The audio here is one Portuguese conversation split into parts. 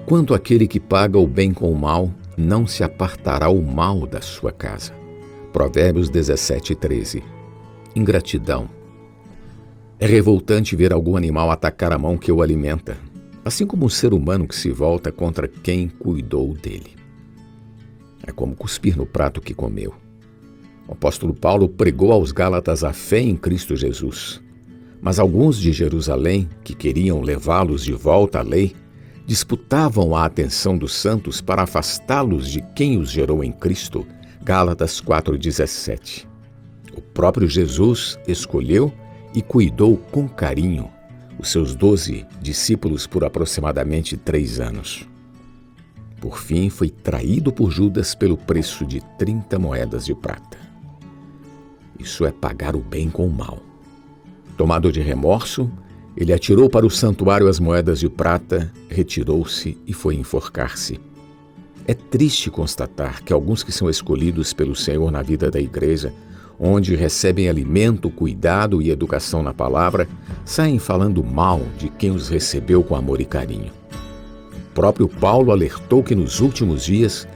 Porquanto aquele que paga o bem com o mal, não se apartará o mal da sua casa. Provérbios 17, 13. Ingratidão. É revoltante ver algum animal atacar a mão que o alimenta, assim como um ser humano que se volta contra quem cuidou dele. É como cuspir no prato que comeu. O apóstolo Paulo pregou aos Gálatas a fé em Cristo Jesus. Mas alguns de Jerusalém, que queriam levá-los de volta à lei, disputavam a atenção dos santos para afastá-los de quem os gerou em Cristo. Gálatas 4,17. O próprio Jesus escolheu e cuidou com carinho os seus doze discípulos por aproximadamente três anos. Por fim, foi traído por Judas pelo preço de 30 moedas de prata. Isso é pagar o bem com o mal. Tomado de remorso, ele atirou para o santuário as moedas de prata, retirou-se e foi enforcar-se. É triste constatar que alguns que são escolhidos pelo Senhor na vida da igreja onde recebem alimento, cuidado e educação na palavra, saem falando mal de quem os recebeu com amor e carinho. O próprio Paulo alertou que nos últimos dias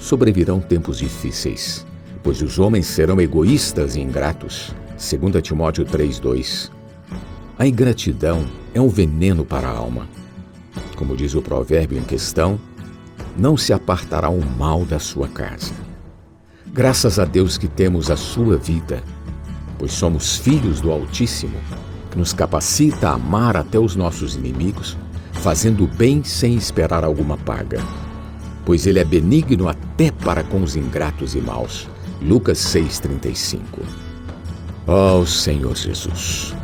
sobrevirão tempos difíceis, pois os homens serão egoístas e ingratos. 2 Timóteo 3:2. A ingratidão é um veneno para a alma. Como diz o provérbio em questão, não se apartará o mal da sua casa. Graças a Deus que temos a sua vida, pois somos filhos do Altíssimo, que nos capacita a amar até os nossos inimigos, fazendo bem sem esperar alguma paga. Pois ele é benigno até para com os ingratos e maus. Lucas 6,35 Ó oh, Senhor Jesus,